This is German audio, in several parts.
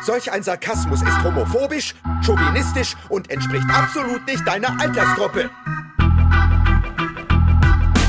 Solch ein Sarkasmus ist homophobisch, chauvinistisch und entspricht absolut nicht deiner Altersgruppe.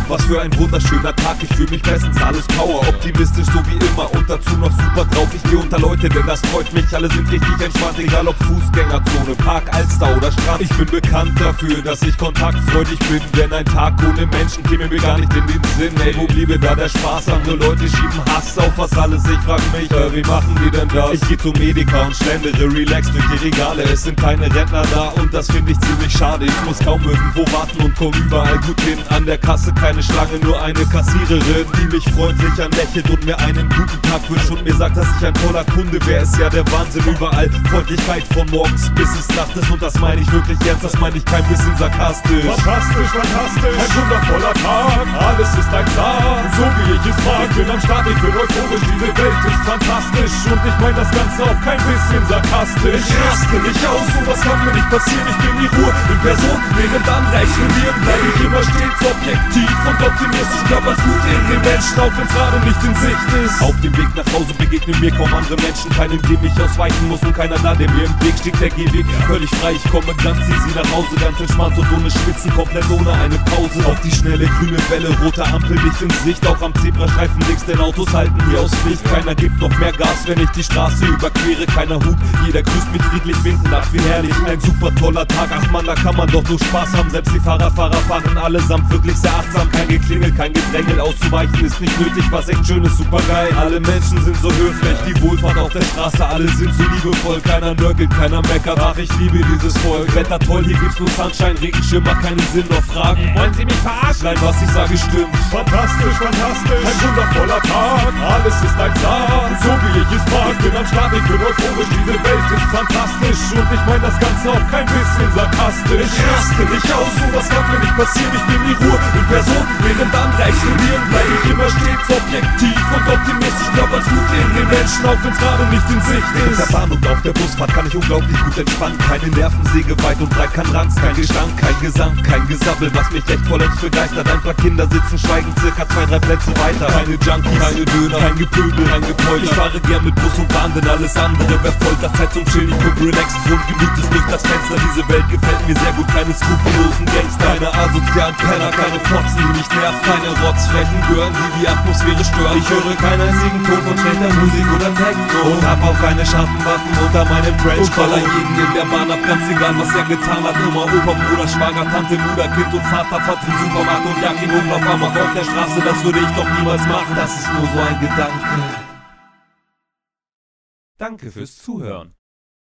Was für ein wunderschöner Tag, ich fühle mich bestens, alles Power, optimistisch so wie immer und dazu noch super drauf. Ich gehe unter Leute, denn das freut mich, alle sind richtig entspannt, egal ob Fußgängerzone, Park, Alster oder Strand. Ich bin bekannt dafür, dass ich kontaktfreudig bin, denn ein Tag ohne Menschen käme mir gar nicht in den Sinn. Ey, wo bliebe da der Spaß? Andere Leute schieben Hass auf was alles, ich frag mich, äh, wie machen die denn das? Ich geh zum Medica und schlendere relax durch die Regale, es sind keine Rentner da und das finde ich ziemlich schade. Ich muss kaum irgendwo warten und komm überall gut hin, an der Kasse keine Schlange, nur eine Kassiererin, die mich freundlich anlächelt und mir einen guten Tag wünscht und mir sagt, dass ich ein toller Kunde wäre. Ist ja der Wahnsinn überall. Freundlichkeit von morgens bis es Nacht ist und das meine ich wirklich ernst, das meine ich kein bisschen sarkastisch. Fantastisch, fantastisch, ein wundervoller Tag, alles ist ein Tag, so wie ich es mag. Bin am Start, ich bin euphorisch, diese Welt ist fantastisch. Und ich meine das Ganze auch kein bisschen sarkastisch. Ich raste nicht aus, sowas kann mir nicht passieren, ich bin die Ruhe in Person, während andere explodieren, bleib ich immer stets objektiv und optimistisch, glaub als gut in den Menschen, auch wenn's gerade nicht in Sicht ist. Auf dem Weg nach Hause begegnen mir kaum andere Menschen, keinem, dem ich ausweichen muss und keiner da, der mir im Weg steht, der Gehweg völlig frei. Ich komme ganz easy nach Hause, ganz entspannt und ohne Schwitzen, komplett ohne eine Pause. Auf die schnelle grüne Welle, rote Ampel nicht in Sicht, auch am Zebrastreifen links, denn Autos halten hier aus Pflicht. Keiner gibt noch mehr Gas, wenn ich die Straße überquere, keiner Hut, jeder grüßt mich friedlich, winken nach wie herrlich. Ein super toller Tag, ach man, da kann man doch nur Spaß haben, selbst die Fahrer, Fahrer fahren allesamt wirklich sehr achtsam, kein Geklingel, kein Gedrängel, auszuweichen ist nicht nötig, was echt schön ist, super geil. Alle Menschen sind so höflich, die Wohlfahrt auf der Straße, alle sind so liebevoll, keiner nörgelt, keiner meckert, ach ich liebe dieses Volk. Wetter toll, hier gibt's nur Sunshine, Regenschirm macht keinen Sinn, noch Fragen. Wollen Sie mich verarschen? Nein, was ich sage stimmt. Fantastisch, fantastisch, ein wundervoller Tag, alles ist ein Tag, so wie ich es. Bin am Start, ich bin euphorisch, diese Welt ist fantastisch und ich meine das Ganze auch kein bisschen sarkastisch. Ich raste nicht aus, sowas kann mir nicht passieren, ich bin die Ruhe in Person, während andere explodieren, bleib ich immer stets Menschen, auch wenn's gerade nicht in Sicht Mit ist. der Bahn und auf der Busfahrt kann ich unglaublich gut entspannen. Keine Nervensäge weit und breit, kein Ranz, kein Gestank, kein Gesang, kein Gesabbel, was mich echt vollends begeistert. Ein paar Kinder sitzen schweigend circa zwei, drei Plätze weiter. Keine Junkies, keine Döner, kein Gepöbel, kein Gepolter. Ich fahre gern mit Bus und Bahn, denn alles andere wäre Folter. Zeit zum Chillen, ich guck relaxed und gemütlich durch das Fenster. Diese Welt gefällt mir sehr gut, keine skrupellosen Gangster, keine asozialen Penner, keine Fotzen, die mich nervt, keine Rotzflächen gören, die die Atmosphäre stören. Ich höre keinen einzigen Ton von schlechter Musik oder Techno und hab auch keine scharfen Waffen unter meinem Trench. Baller jeden in der Bahn ab, ganz egal was er getan hat. Oma, Opa, Bruder, Schwager, Tante, Mutter, Kind und Vater, zum Supermarkt und jag ihn Umlauf am auf der Straße. Das würde ich doch niemals machen, das ist nur so ein Gedanke. Danke fürs Zuhören.